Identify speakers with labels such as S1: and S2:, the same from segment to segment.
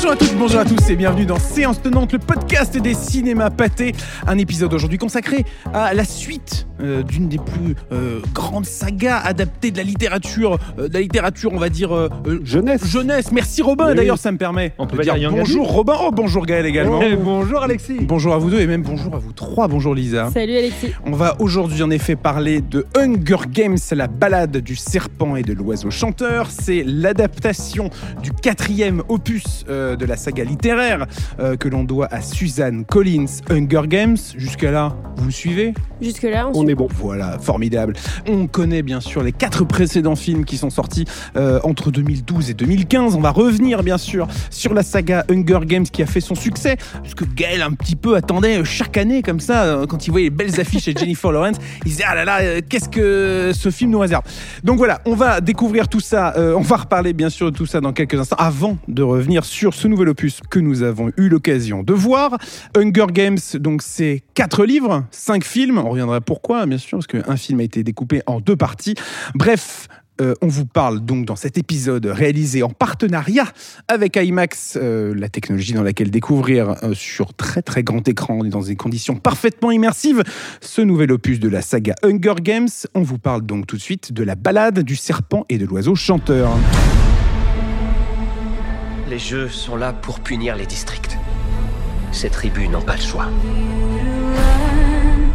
S1: Bonjour à toutes, bonjour à tous et bienvenue dans Séance Tenante, le podcast des cinémas pâtés. Un épisode aujourd'hui consacré à la suite euh, d'une des plus euh, grandes sagas adaptées de la littérature, euh, de la littérature, on va dire
S2: Jeunesse.
S1: jeunesse. Merci Robin,
S2: Oui.
S1: d'ailleurs, ça me permet
S2: On peut
S1: dire bonjour Robin, oh bonjour Gaël également.
S2: Bonjour Alexis.
S1: Bonjour à vous deux et même bonjour à vous trois. Bonjour Lisa.
S3: Salut Alexis.
S1: On va aujourd'hui en effet parler de Hunger Games, la balade du serpent et de l'oiseau chanteur. C'est l'adaptation du quatrième opus euh, de la saga littéraire euh, que l'on doit à Suzanne Collins, Hunger Games. Jusqu'à là, vous me suivez?
S3: Jusque-là, on,
S2: On est bon.
S1: Voilà, formidable. On connaît bien sûr les quatre précédents films qui sont sortis euh, entre 2012 et 2015. On va revenir bien sûr sur la saga Hunger Games qui a fait son succès, puisque Gaël un petit peu attendait euh, chaque année comme ça, euh, quand il voyait les belles affiches chez Jennifer Lawrence, il disait ah là là, qu'est-ce que ce film nous réserve? Donc voilà, on va découvrir tout ça, euh, on va reparler bien sûr de tout ça dans quelques instants, avant de revenir sur ce nouvel opus que nous avons eu l'occasion de voir. Hunger Games, donc c'est quatre livres, cinq films, on reviendra pourquoi bien sûr, parce qu'un film a été découpé en deux parties. Bref, euh, on vous parle donc dans cet épisode réalisé en partenariat avec IMAX, euh, la technologie dans laquelle découvrir euh, sur très très grand écran et dans des conditions parfaitement immersives ce nouvel opus de la saga Hunger Games. On vous parle donc tout de suite de la balade du serpent et de l'oiseau chanteur.
S4: Les jeux sont là pour punir les districts. Ces tribus n'ont pas le choix.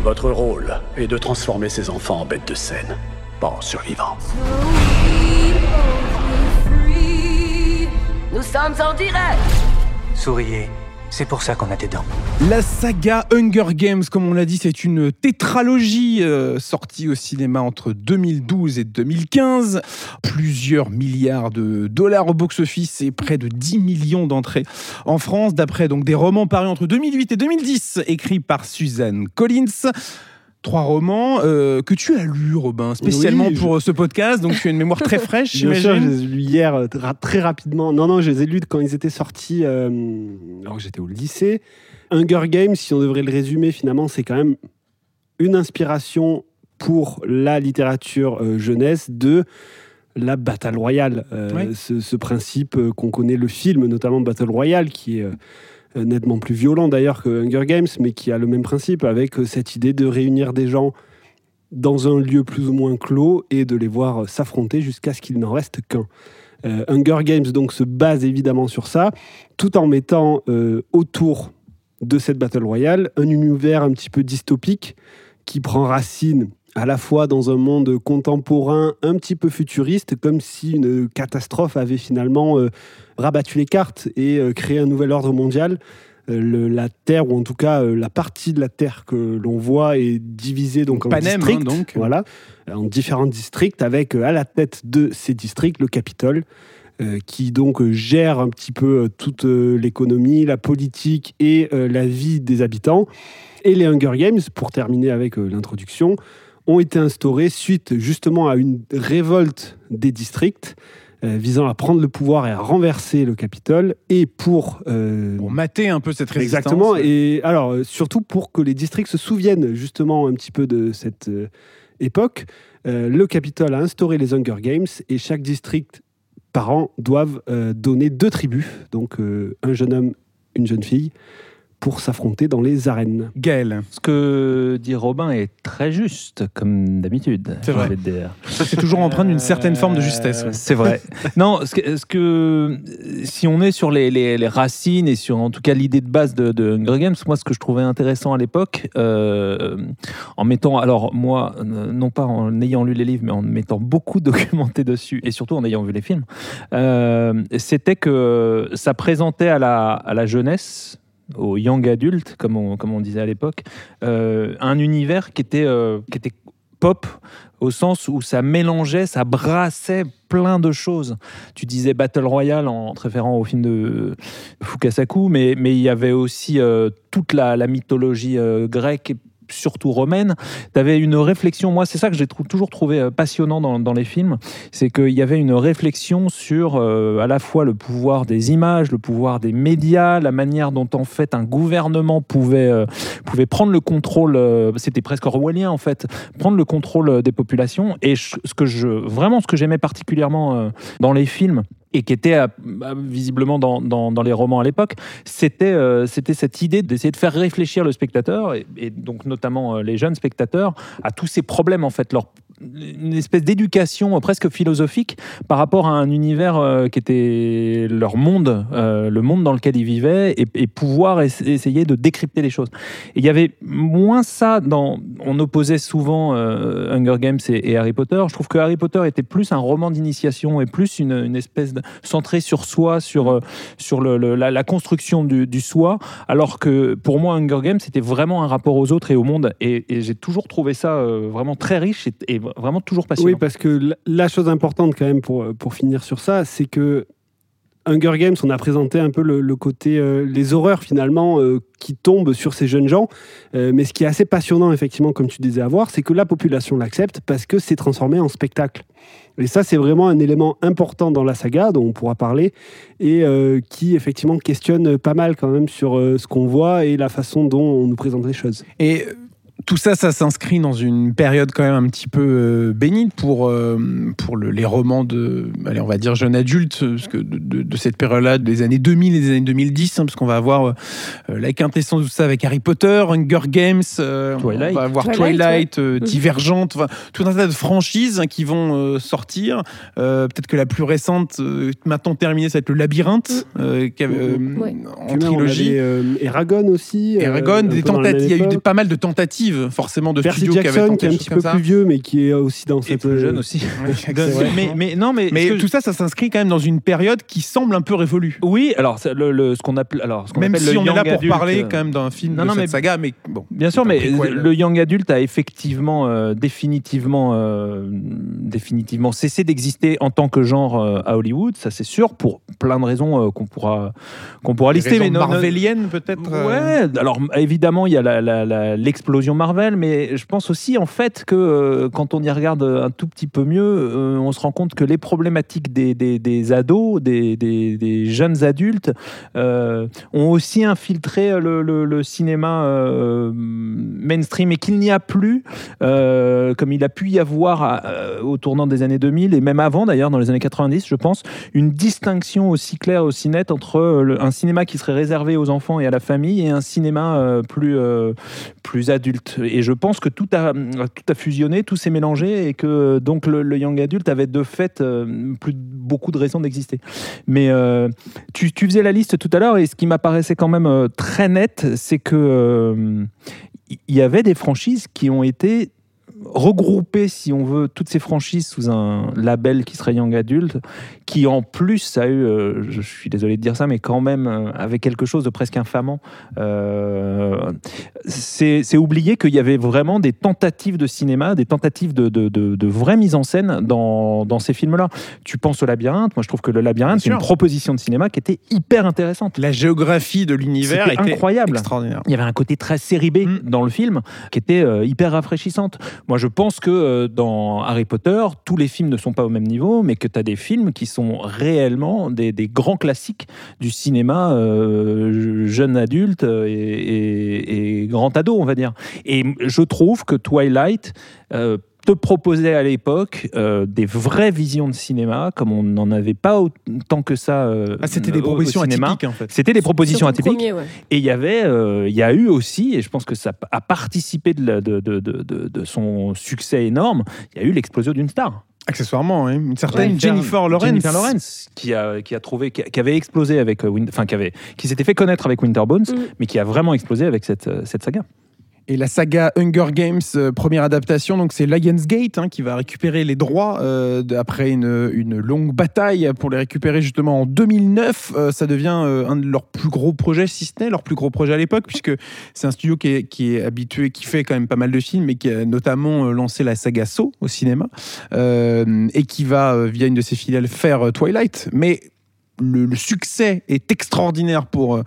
S5: Votre rôle est de transformer ces enfants en bêtes de scène, pas en survivants.
S4: Nous sommes en direct.
S6: Souriez, c'est pour ça qu'on a des dents.
S1: La saga Hunger Games, comme on l'a dit, c'est une tétralogie euh, sortie au cinéma entre 2012 et 2015. Plusieurs milliards de dollars au box-office et près de 10 millions d'entrées en France, d'après donc des romans parus entre 2008 et 2010, écrits par Suzanne Collins. Trois romans euh, que tu as lus, Robin, spécialement
S2: Oui,
S1: pour euh, ce podcast. Donc tu as une mémoire très fraîche,
S2: Bien sûr, je
S1: j'imagine.
S2: les ai lus hier euh, très rapidement. Non, non, je les ai lus quand ils étaient sortis, euh, alors que j'étais au lycée. Hunger Games, si on devrait le résumer, finalement, c'est quand même une inspiration pour la littérature euh, jeunesse de la Battle Royale. Ce, ce principe qu'on connaît le film, notamment Battle Royale, qui est nettement plus violent d'ailleurs que Hunger Games, mais qui a le même principe avec euh, cette idée de réunir des gens dans un lieu plus ou moins clos et de les voir euh, s'affronter jusqu'à ce qu'il n'en reste qu'un. Euh, Hunger Games donc se base évidemment sur ça, tout en mettant euh, autour de cette Battle Royale un univers un petit peu dystopique qui prend racine à la fois dans un monde contemporain un petit peu futuriste, comme si une catastrophe avait finalement euh, rabattu les cartes et euh, créé un nouvel ordre mondial. Euh, le- la Terre, ou en tout cas la partie de la Terre que l'on voit, est divisée donc en
S1: Panem, hein,
S2: districts,
S1: donc.
S2: voilà, en différents districts, avec à la tête de ces districts le Capitole, qui donc gère un petit peu toute l'économie, la politique et la vie des habitants. Et les Hunger Games, pour terminer avec l'introduction, ont été instaurés suite justement à une révolte des districts euh, visant à prendre le pouvoir et à renverser le Capitole et pour euh,
S1: Pour mater un peu cette résistance.
S2: Exactement. Et alors, euh, surtout pour que les districts se souviennent justement un petit peu de cette euh, époque, euh, le Capitole a instauré les Hunger Games et chaque district par an doivent donner deux tribus, donc un jeune homme, une jeune fille, pour s'affronter dans les arènes.
S1: Gaël.
S6: Ce que dit Robin est très juste, comme d'habitude.
S1: C'est vrai. c'est toujours empreint d'une certaine forme de justesse. ouais.
S6: C'est vrai. non, ce que, ce que- si on est sur les, les- les racines et sur en tout cas l'idée de base de, de Hunger Games, moi ce que je trouvais intéressant à l'époque, euh, en mettant, alors moi, euh, non pas en ayant lu les livres, mais en mettant beaucoup documenté dessus et surtout en ayant vu les films, euh, c'était que ça présentait à la, à la jeunesse aux young adultes, comme on, disait à l'époque, euh, un univers qui était, euh, qui était pop au sens où ça mélangeait, ça brassait plein de choses. Tu disais Battle Royale en te référant au film de Fukasaku, mais, il y avait aussi euh, toute la, mythologie grecque surtout romaine. Tu avais une réflexion, moi c'est ça que j'ai toujours trouvé euh, passionnant dans, les films, c'est qu'il y avait une réflexion sur euh, à la fois le pouvoir des images, le pouvoir des médias, la manière dont en fait un gouvernement pouvait, euh, pouvait prendre le contrôle, c'était presque orwellien en fait, prendre le contrôle des populations. Et ce que je, vraiment ce que j'aimais particulièrement dans les films, et qui était euh, bah, visiblement dans, les romans à l'époque, c'était euh, c'était cette idée d'essayer de faire réfléchir le spectateur, et, donc notamment euh, les jeunes spectateurs, à tous ces problèmes, en fait, une espèce d'éducation euh, presque philosophique par rapport à un univers euh, qui était leur monde, euh, le monde dans lequel ils vivaient, et, pouvoir es- essayer de décrypter les choses. Et il y avait moins ça dans. On opposait souvent Hunger Games et, Harry Potter. Je trouve que Harry Potter était plus un roman d'initiation et plus une, espèce de centré sur soi, sur, sur la, construction du, soi, alors que pour moi, Hunger Games, c'était vraiment un rapport aux autres et au monde. Et, j'ai toujours trouvé ça vraiment très riche et vraiment toujours passionnant.
S2: Oui, parce que la- chose importante quand même pour, pour finir sur ça, c'est que Hunger Games, on a présenté un peu le, le côté, euh, les horreurs finalement euh, qui tombent sur ces jeunes gens. Euh, mais ce qui est assez passionnant, effectivement, comme tu disais à voir, c'est que la population l'accepte parce que c'est transformé en spectacle. Et ça, c'est vraiment un élément important dans la saga dont on pourra parler et euh, qui, effectivement, questionne pas mal quand même sur euh, ce qu'on voit et la façon dont on nous présente les choses.
S1: Et euh, tout ça, ça s'inscrit dans une période quand même un petit peu euh, bénigne pour, euh, pour le- les romans de, allez, on va dire, jeunes adultes, euh, parce que de, de- de cette période-là, des années 2000 et des années 2010, hein, parce qu'on va avoir euh, la quintessence de tout ça avec Harry Potter, Hunger Games, euh,
S6: Twilight.
S1: on va avoir
S3: Twilight,
S1: Twilight, euh,
S3: Mhm.
S1: Divergente, enfin, tout un tas de franchises hein, qui vont euh, sortir. Euh, Peut-être que la plus récente, euh, maintenant terminée, ça va être le Labyrinthe, euh, qui avait, euh,
S3: Ouais.
S1: en trilogie.
S2: euh, Eragon aussi. euh,
S1: Eragon, des tentatives. Il y a eu des- pas mal de tentatives, forcément, de
S2: Percy
S1: studios qui avaient
S2: Jackson,
S1: tenté
S2: qui est un petit peu
S1: comme
S2: plus vieux, mais qui est aussi dans
S6: Et
S2: cette.
S6: plus jeune aussi. mais, mais non, mais,
S1: tout ça, ça s'inscrit quand même dans une période qui semble un peu révolue.
S6: Oui, alors c'est le, le- ce qu'on appelle, alors ce qu'on
S1: Même
S6: appelle
S1: si
S6: le
S1: on est
S6: young
S1: là pour
S6: adulte,
S1: parler
S6: euh,
S1: quand même d'un film
S6: non,
S1: de
S6: non,
S1: cette
S6: mais-
S1: saga, mais bon.
S6: Bien sûr, mais
S1: préquel.
S6: le young adulte a effectivement, euh, définitivement, euh, définitivement cessé d'exister en tant que genre euh, à Hollywood. Ça, c'est sûr, pour plein de raisons euh, qu'on pourra, qu'on pourra lister. Mais
S1: peut-être. euh,
S6: Ouais, alors évidemment, il y a la- Marvel, mais je pense aussi en fait que euh, quand on y regarde un tout petit peu mieux, euh, on se rend compte que les problématiques des, des- ados, des, des- jeunes adultes, euh, ont aussi infiltré le, le- cinéma mainstream et qu'il n'y a plus, comme il a pu y avoir au tournant des années 2000 et même avant d'ailleurs, dans les années 90, je pense, une distinction aussi claire, aussi nette entre un cinéma qui serait réservé aux enfants et à la famille et un cinéma plus, plus adulte. Et je pense que tout a, tout a fusionné, tout s'est mélangé et que donc le, young adulte avait de fait euh, plus beaucoup de raisons d'exister. Mais euh, tu, tu faisais la liste tout à l'heure et ce qui m'apparaissait quand même euh, très net, c'est que il y avait des franchises qui ont été regroupées, si on veut, toutes ces franchises sous un label qui serait Young Adult, qui en plus a eu, euh, je suis désolé de dire ça, mais quand même euh, avait quelque chose de presque infamant. Euh, c'est oublier qu'il y avait vraiment des tentatives de cinéma, des tentatives de, de, de, de vraie mise en scène dans, dans ces films-là. Tu penses au labyrinthe, moi je trouve que le labyrinthe, c'est une proposition de cinéma qui était hyper intéressante.
S1: La géographie de l'univers était
S6: incroyable.
S1: extraordinaire.
S6: Il y avait un côté très série B
S1: Mm.
S6: dans le film qui était euh, hyper rafraîchissante. Moi, je pense que euh, dans Harry Potter, tous les films ne sont pas au même niveau, mais que tu as des films qui sont réellement des, grands classiques du cinéma euh, jeune adulte euh, et, grand ado, on va dire. Et je trouve que Twilight te proposait à l'époque euh, des vraies visions de cinéma, comme on n'en avait pas autant que ça. euh,
S1: Ah, c'était des
S6: au- au
S1: propositions
S6: cinéma.
S1: atypiques en fait.
S6: C'était des propositions atypiques.
S3: premier, ouais.
S6: Et il y avait, euh, il y a eu aussi, et je pense que ça a participé de, la- de, de, de, de- de son succès énorme, il y a eu l'explosion d'une star.
S1: Accessoirement, hein, une certaine
S6: Ouais,
S1: Jennifer Lawrence.
S6: Jennifer Lawrence, qui a, qui a trouvé, qui, a- qui avait explosé avec, euh, enfin qui avait, qui s'était fait connaître avec Winter Bones,
S3: Mm.
S6: mais qui a vraiment explosé avec cette, cette saga.
S1: Et la saga Hunger Games, euh, première adaptation, donc c'est Lionsgate hein, qui va récupérer les droits euh, après une, longue bataille pour les récupérer justement en 2009. Euh, ça devient un de leurs plus gros projets, si ce n'est leur plus gros projet à l'époque, puisque c'est un studio qui est, habitué, qui fait quand même pas mal de films, et qui a notamment lancé la saga Saw au cinéma, et qui va, via une de ses filiales, faire Twilight. Mais le, le succès est extraordinaire pour, euh,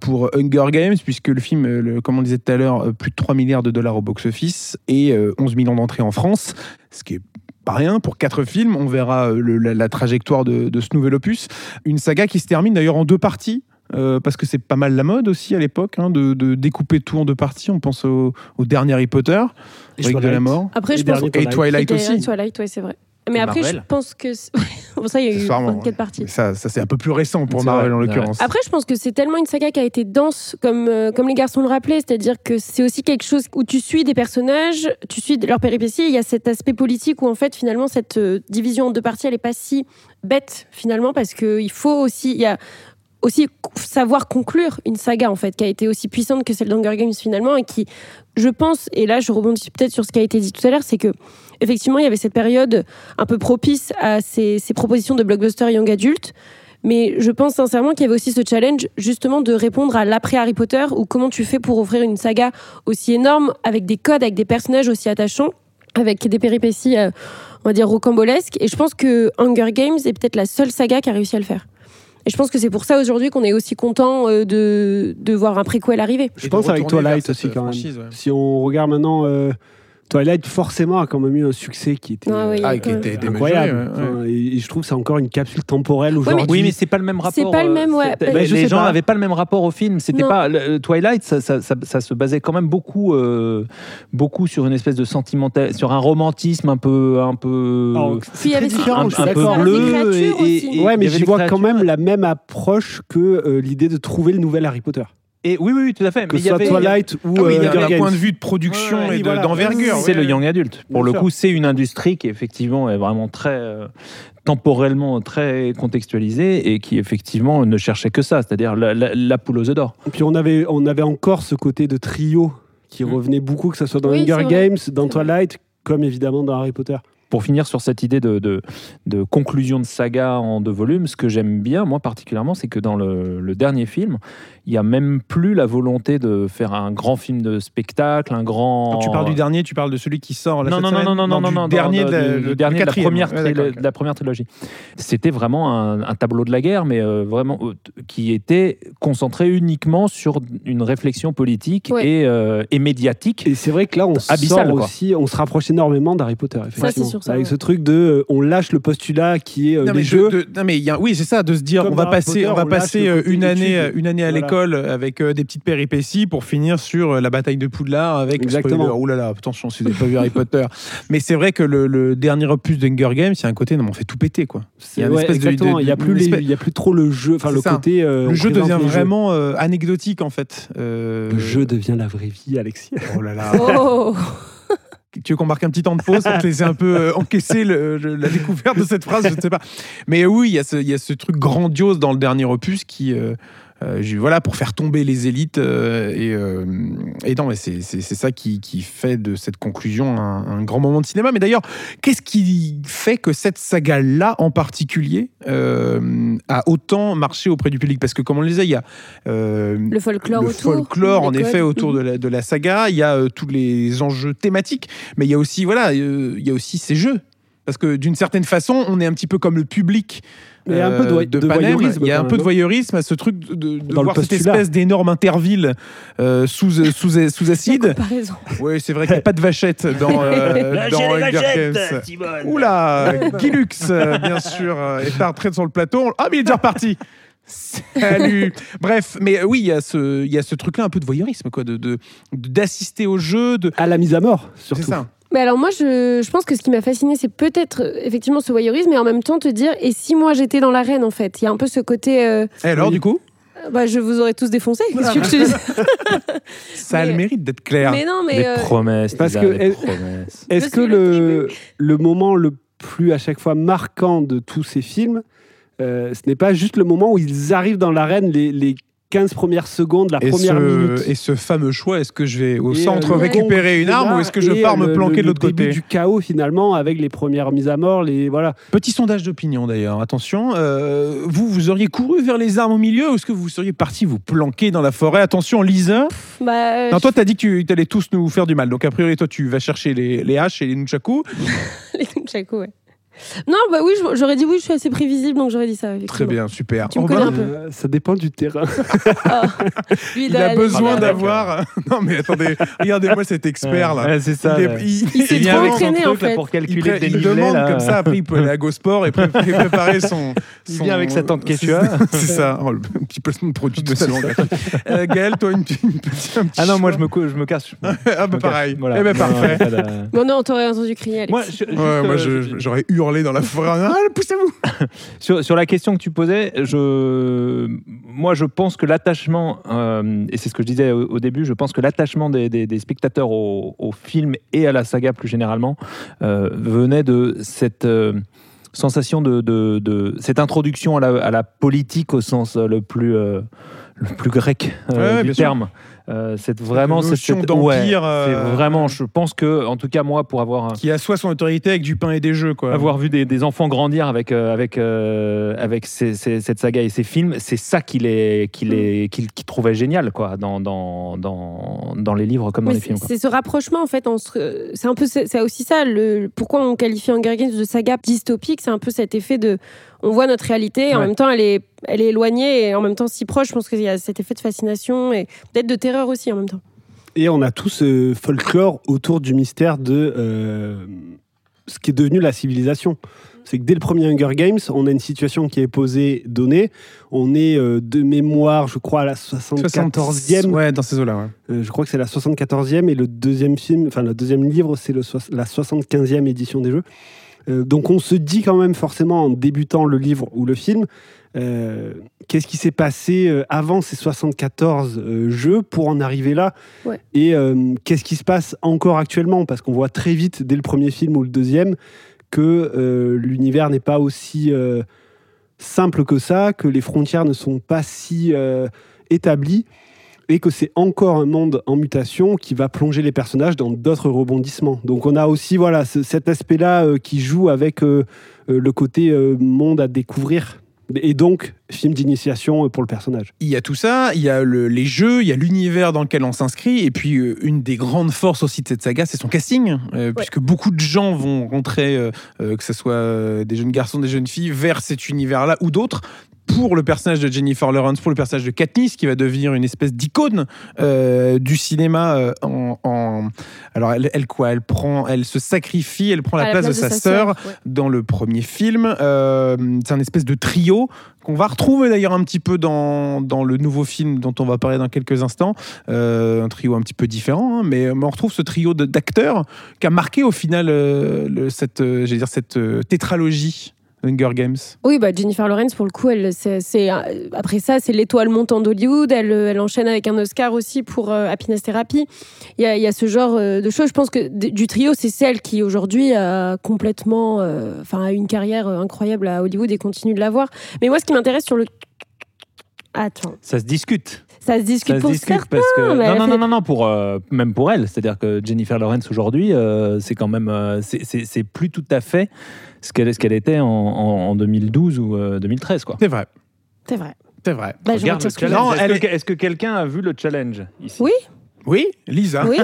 S1: pour Hunger Games, puisque le film, euh, le- comme on disait tout à l'heure, euh, plus de 3 milliards de dollars au box-office et euh, 11 millions d'entrées en France, ce qui est pas rien pour quatre films. On verra euh, le- la, la trajectoire de, de ce nouvel opus. Une saga qui se termine d'ailleurs en deux parties. euh, parce que c'est pas mal la mode aussi à l'époque hein, de, de découper tout en deux parties. On pense au, au dernier Harry Potter,
S2: Et
S1: Relique de la
S2: Twilight.
S1: mort,
S3: Après,
S2: Et
S3: je pense
S1: et Twilight
S3: Et
S1: aussi.
S3: Twilight, ouais, c'est vrai. Mais après,
S6: Marvel.
S3: je pense que. c'est- Pour ça, il y a eu
S1: Accessoirement,
S3: 24
S1: ouais.
S3: parties.
S1: Mais ça, ça c'est un peu plus récent pour Marvel
S6: vrai,
S1: en
S6: ouais.
S1: l'occurrence.
S3: Après, je pense que c'est tellement une saga qui a été dense, comme, euh, comme les garçons le rappelaient, c'est-à-dire que c'est aussi quelque chose où tu suis des personnages, tu suis leurs péripéties, il y a cet aspect politique où en fait finalement cette euh, division en deux parties, elle n'est pas si bête finalement, parce qu'il faut aussi, il y a aussi savoir conclure une saga en fait, qui a été aussi puissante que celle d'Hunger Games finalement, et qui, je pense, et là je rebondis peut-être sur ce qui a été dit tout à l'heure, c'est que effectivement il y avait cette période un peu propice à ces, ces propositions de blockbuster young adulte, mais je pense sincèrement qu'il y avait aussi ce challenge justement de répondre à l'après Harry Potter ou comment tu fais pour offrir une saga aussi énorme avec des codes, avec des personnages aussi attachants, avec des péripéties, euh, on va dire, rocambolesques. Et je pense que Hunger Games est peut-être la seule saga qui a réussi à le faire. Et je pense que c'est pour ça aujourd'hui qu'on est aussi content euh, de, de voir un préquel arriver.
S2: Je
S1: Et
S2: pense avec Twilight aussi quand même.
S1: ouais.
S2: Si on regarde maintenant, euh, Twilight forcément a quand même eu un succès qui était
S3: Ah oui.
S1: Ah, qui était
S2: incroyable.
S1: ouais, ouais.
S2: Enfin, et, je trouve que c'est encore une capsule temporelle
S3: mais-
S2: aujourd'hui.
S6: Oui, mais c'est pas le même rapport.
S3: C'est pas le
S6: euh,
S3: même, ouais. Bah,
S6: les
S2: je
S6: gens
S2: pas.
S6: n'avaient pas le même rapport au film. C'était pas le- Twilight, ça, ça- ça- ça se basait quand même beaucoup, euh, beaucoup sur une espèce de sentimental, sur un romantisme un peu, un peu,
S2: Alors,
S3: Puis il
S2: c'est
S3: y
S2: très
S3: avait ce-
S2: différent,
S6: un,
S2: je suis
S6: un peu bleu. et-
S2: Ouais, mais
S6: des
S2: vois quand même la même approche que euh, l'idée de trouver le nouvel Harry Potter.
S6: Et oui, oui, oui, tout à fait.
S2: Que
S6: mais il
S2: ce
S6: y
S2: soit
S6: avait-
S2: Twilight ou
S1: Ah oui,
S2: euh,
S1: d'un
S2: Hunger
S1: d'un
S2: Games.
S1: point de vue de production
S2: Ouais,
S1: et de-
S2: voilà.
S1: d'envergure.
S6: C'est
S1: ouais.
S6: le young adulte. Pour
S2: Bien
S6: le
S2: sûr.
S6: coup, c'est une industrie qui effectivement est vraiment très euh, temporellement très contextualisée et qui effectivement ne cherchait que ça, c'est-à-dire la, la- la poule aux œufs d'or.
S2: Puis on avait, on avait encore ce côté de trio qui
S6: Mm.
S2: revenait beaucoup, que ce soit dans
S3: Oui,
S2: Hunger. Games, dans. Twilight, comme évidemment dans Harry Potter.
S6: Pour finir sur cette idée de, de, de conclusion de saga en deux volumes, ce que j'aime bien, moi particulièrement, c'est que dans le, le dernier film, il n'y a même plus la volonté de faire un grand film de spectacle, un grand.
S1: Quand tu parles du dernier, tu parles de celui qui sort là,
S6: non,
S1: cette
S6: non, non,
S1: semaine
S6: non, non, non,
S1: du
S6: non,
S1: dernier
S6: non,
S1: de la, le-
S6: dernier de la première,
S1: Ouais, d'accord,
S6: trilo- de la première trilogie. C'était vraiment un, un tableau de la guerre, mais euh, vraiment euh, qui était concentré uniquement sur une réflexion politique
S3: Ouais.
S6: et, euh, et médiatique.
S2: Et c'est vrai que là, on
S6: Abyssal,
S2: sort
S6: quoi.
S2: aussi, on se rapproche énormément d'Harry Potter, effectivement.
S3: c'est sûr, ça,
S2: Avec
S3: ouais.
S2: ce truc de, euh, on lâche le postulat qui est euh,
S1: Non
S2: les
S1: mais,
S2: jeux.
S1: de- de- non, mais il y a, oui c'est ça de se dire
S2: Comme
S1: on va passer
S2: Potter,
S1: on va passer euh, une année une année à
S2: Voilà.
S1: L'école avec euh, des petites péripéties pour finir sur euh, la bataille de Poudlard avec
S2: Exactement.
S1: spoiler. Ouh là là attention si vous n'avez pas vu Harry Potter mais c'est vrai que le, le dernier opus d'Hunger Games il y a un côté non on fait tout péter quoi il y a
S2: ouais,
S1: espèce de-
S2: exactement.
S1: de-
S2: il y a plus les-
S1: espèce-
S2: il y a plus trop le jeu, enfin le
S1: ça.
S2: côté. euh,
S1: le jeu devient vraiment euh, anecdotique en fait Euh,
S2: Le jeu devient la vraie vie, Alexis.
S1: oh là là
S3: Oh
S1: tu veux qu'on marque un petit temps de pause pour te laisser un peu euh, encaisser le- le- la découverte de cette phrase Je ne sais pas. Mais oui, il y, a ce- il y a ce truc grandiose dans le dernier opus qui. euh, voilà, pour faire tomber les élites. euh, et, euh, et non, mais c'est c'est- c'est ça qui, qui fait de cette conclusion un, un grand moment de cinéma. Mais d'ailleurs, qu'est-ce qui fait que cette saga-là en particulier euh, a autant marché auprès du public? Parce que, comme on le disait, il y a. euh,
S3: Le folklore
S1: le
S3: autour.
S1: folklore, en effet, autour de la, de la saga. Il y a euh, tous les enjeux thématiques, mais il y a aussi, voilà, euh, il y a aussi ces jeux. Parce que d'une certaine façon, on est un petit peu comme le public.
S2: Mais il y a un peu de,
S1: euh, de
S2: de
S1: Panem.
S2: voyeurisme.
S1: Il y a un peu de
S2: non
S1: voyeurisme à ce truc de, voir cette espèce d'énorme interville euh, sous, sous, sous
S3: La
S1: acide. Oui, c'est vrai qu'il n'y a pas de vachette dans, euh, dans Hunger Games. Oula, Guilux, euh, bien sûr, euh, est à retraite sur le plateau. Ah, mais il est déjà reparti. Salut. Bref, mais euh, oui, il y a ce, il y a ce truc-là un peu de voyeurisme, quoi, de de- d'assister au jeu, de.
S2: À la mise à mort,
S1: C'est
S2: surtout.
S1: ça.
S3: Mais alors moi, je, je pense que ce qui m'a fasciné, c'est peut-être euh, effectivement ce voyeurisme, mais en même temps te dire, et si moi j'étais dans l'arène en fait? Il y a un peu ce côté, euh,
S1: Et alors,
S2: Oui.
S1: du coup,
S3: bah, je vous aurais tous défoncé. Qu'est-ce que je te dis?
S1: Ça a le mérite d'être clair.
S3: Mais non, mais
S6: Des
S3: euh,
S6: promesses,
S2: parce que- est-. Est-ce que le, le moment le plus à chaque fois marquant de tous ces films, euh, ce n'est pas juste le moment où ils arrivent dans l'arène, les, les 15 premières secondes, la
S1: Et
S2: première
S1: ce,
S2: minute
S1: et ce fameux choix, est-ce que je vais au
S2: Et,
S1: centre
S2: euh,
S1: récupérer une arme
S2: là,
S1: ou est-ce que je pars
S2: euh,
S1: me
S2: le-
S1: planquer
S2: le
S1: de l'autre
S2: début
S1: côté
S2: du chaos finalement avec les premières mises à mort, les voilà.
S1: Petit sondage d'opinion d'ailleurs, attention. euh, vous, vous auriez couru vers les armes au milieu ou est-ce que vous seriez parti vous planquer dans la forêt? Attention, Lisa.
S3: bah, euh,
S1: Non, toi, t'as dit que tu allais tous nous faire du mal. Donc, a priori, toi, tu vas chercher les, les haches et les nunchakus.
S3: les Nunchaku, ouais. Non, bah oui, j'aurais dit oui, je suis assez prévisible, donc j'aurais dit ça.
S1: Très bien, super.
S3: Tu me connais un peu.
S2: Euh, ça dépend du terrain.
S3: Ah. Lui,
S1: il a besoin d'avoir. non, mais attendez, regardez-moi cet expert là.
S6: Ouais, c'est ça.
S1: il, est-
S6: là.
S1: il-
S3: Il s'est
S1: il
S3: trop
S1: vient-
S6: avec son
S3: entraîné,
S6: truc,
S3: en
S6: là,
S3: fait.
S6: pour
S1: il,
S6: calculer
S1: pré-
S6: le
S1: il demande
S6: là.
S1: comme ça, après il peut aller à GoSport et pré- pré- préparer son.
S6: Il
S1: son-
S6: vient avec sa tente Quechua.
S1: C'est ça, Oh, le un petit placement de produit gratuit. Euh, Gaël, toi, une, une petite, un petit
S6: Ah non, moi je me, cou- je me casse.
S1: Ah bah pareil. Eh ben parfait.
S6: de-
S3: Bon, non, on t'aurait entendu crier.
S6: Moi,
S1: Ouais,
S6: euh,
S1: j'aurais hurlé hurler dans la forêt. Ah, poussez-vous
S6: Sur, sur la question que tu posais, je, moi je pense que l'attachement, euh, et c'est ce que je disais au, au début, je pense que l'attachement des, des- des spectateurs au, au film et à la saga plus généralement euh, venait de cette euh, sensation de, de- de- cette introduction à la, à la politique au sens le plus, euh, le plus grec euh,
S1: Ouais,
S6: du
S1: sûr.
S6: Euh, c'est vraiment cette-
S1: notion
S6: cette-
S1: d'empire,
S6: ouais,
S1: euh,
S6: c'est vraiment, je pense que, en tout cas moi, pour avoir
S1: Qui assoit son autorité avec du pain et des jeux, quoi.
S6: avoir vu des, des enfants grandir avec, euh, avec, euh, avec ces- ces- cette saga et ces films, c'est ça qu'il est, qu'il est, qu'il qu'il trouvait génial quoi, dans, dans, dans, dans les livres comme dans
S3: Mais
S6: les
S3: c'est
S6: films. quoi.
S3: c'est ce rapprochement en fait c'est un peu c'est c'est aussi ça le pourquoi on qualifie Hunger Games de saga dystopique c'est un peu cet effet de on voit notre réalité et en
S6: Ouais.
S3: même temps elle est elle est éloignée et en même temps si proche je pense qu'il y a cet effet de fascination et peut-être de terreur aussi en même temps
S2: Et on a tout ce folklore autour du mystère de euh, ce qui est devenu la civilisation. C'est que dès le premier Hunger Games, on a une situation qui est posée, donnée. On est euh, de mémoire, je crois, à la 74e.
S1: Ouais, dans ces eaux-là, ouais.
S2: Euh, je crois que c'est la 74e et le deuxième film, enfin le deuxième livre, c'est la 75e édition des jeux. Euh, donc on se dit quand même forcément en débutant le livre ou le film, euh, qu'est-ce qui s'est passé euh, avant ces 74 euh, jeux pour en arriver là
S3: Ouais.
S2: Et euh, qu'est-ce qui se passe encore actuellement? Parce qu'on voit très vite, dès le premier film ou le deuxième, que l'univers n'est pas aussi simple que ça, que les frontières ne sont pas si établies et que c'est encore un monde en mutation qui va plonger les personnages dans d'autres rebondissements. Donc on a aussi voilà ce- cet aspect-là euh, qui joue avec euh, euh, le côté euh, monde à découvrir et donc film d'initiation pour le personnage.
S1: Il y a tout ça, il y a le- les jeux, il y a l'univers dans lequel on s'inscrit, et puis euh, une des grandes forces aussi de cette saga, c'est son casting, euh, puisque beaucoup de gens vont rentrer, euh, que ce soit des jeunes garçons, des jeunes filles, vers cet univers-là ou d'autres. Pour le personnage de Jennifer Lawrence, pour le personnage de Katniss, qui va devenir une espèce d'icône euh, du cinéma euh, en, en- alors elle, elle quoi? Elle prend, elle se sacrifie, elle prend la, place, de sa sœur
S3: ouais.
S1: dans le premier film. Euh, c'est un espèce de trio qu'on va retrouver d'ailleurs un petit peu dans, dans le nouveau film dont on va parler dans quelques instants. Un trio un petit peu différent, hein, mais, on retrouve ce trio d'acteurs qui a marqué au final le- cette, j'allais dire cette tétralogie Hunger Games.
S3: Oui, bah Jennifer Lawrence, pour le coup, elle, c'est, euh, après ça, c'est l'étoile montante d'Hollywood. Elle, euh, elle enchaîne avec un Oscar aussi pour euh, Happiness Therapy. Il y a, il y a ce genre euh, de choses. Je pense que du trio, c'est celle qui aujourd'hui a complètement, euh, enfin, a une carrière incroyable à Hollywood et continue de l'avoir. Mais moi, ce qui m'intéresse sur le Attends,
S6: Ça se discute.
S3: ça se discute
S6: Ça se
S3: pour
S6: discute
S3: certains.
S6: parce que non non
S3: fait-
S6: non non non pour euh, même pour elle c'est-à-dire que Jennifer Lawrence aujourd'hui euh, c'est quand même euh, c'est plus tout à fait ce qu'elle ce qu'elle était en, en- en 2012 ou euh, 2013 quoi.
S1: C'est vrai,
S3: C'est vrai.
S1: c'est vrai.
S3: Bah,
S6: Regarde le challenge. Est-ce que,
S1: est-
S6: que quelqu'un a vu le challenge ici?
S3: Oui.
S1: Oui, Lisa.
S3: Oui,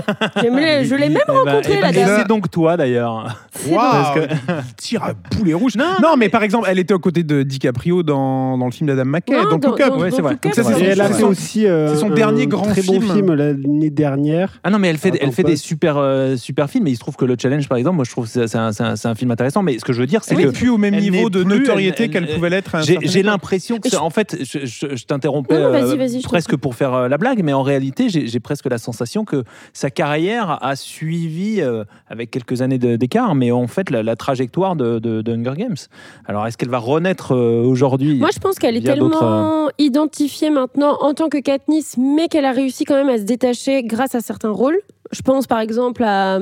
S3: je l'ai même
S6: Eh ben-
S3: rencontré
S6: eh
S3: la
S6: ben,
S3: dernière.
S6: et c'est donc toi d'ailleurs.
S1: Waouh,
S6: Parce
S1: il tire à boulet rouge.
S6: Non,
S1: Non, mais par exemple, elle était aux côtés de DiCaprio dans, dans le film d'Adam McKay,
S3: Non,
S1: dans,
S3: dans-
S1: Look Up.
S3: dans-
S6: Ouais, c'est vrai.
S3: Look
S1: Donc ça, c'est son-
S2: Et elle a fait
S1: son-
S2: aussi euh,
S1: c'est son
S2: un
S1: dernier grand
S2: très bon
S1: film.
S2: film l'année dernière.
S6: Ah non, mais elle fait,
S2: Attends,
S6: elle fait
S2: pas-
S6: des super, euh, super films. Et il se trouve que le challenge, par exemple, moi je trouve que c'est c'est un, c'est un- c'est un film intéressant. Mais ce que je veux dire, c'est
S1: Elle
S6: que
S1: n'est plus au même
S6: elle
S1: niveau
S6: n'est
S1: de
S6: plus-
S1: notoriété
S6: elle-
S1: qu'elle
S6: elle-
S1: pouvait l'être. à un
S6: j'ai
S1: certain
S6: j'ai
S1: moment.
S6: l'impression que,
S3: Et
S6: c'est-
S3: je-
S6: en fait, je, je- je t'interrompais
S3: Non, non, vas-y,
S6: euh,
S3: vas-y, je t'en
S6: presque pour faire euh, la blague, mais en réalité, j'ai j'ai presque la sensation que sa carrière a suivi, euh, avec quelques années d'écart, mais en fait, la, la trajectoire de, de- de Hunger Games. Alors, est-ce qu'elle va renaître euh, aujourd'hui
S3: Moi, je pense qu'elle est tellement identifiée maintenant en tant que Katniss, mais qu'elle a réussi quand même à se détacher grâce à certains rôles. Je pense par exemple à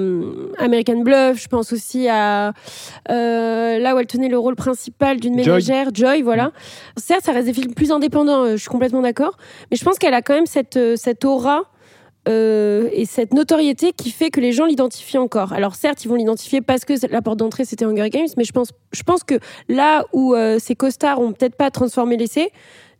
S3: American Bluff, je pense aussi à euh, là où elle tenait le rôle principal d'une ménagère, Joy, voilà. Certes, ça reste des films plus indépendants, euh, je suis complètement d'accord, mais je pense qu'elle a quand même cette, euh, cette aura euh, et cette notoriété qui fait que les gens l'identifient encore. Alors certes, ils vont l'identifier parce que la porte d'entrée c'était Hunger Games, mais je pense, je pense que là où euh, ses costards ont peut-être pas transformé l'essai,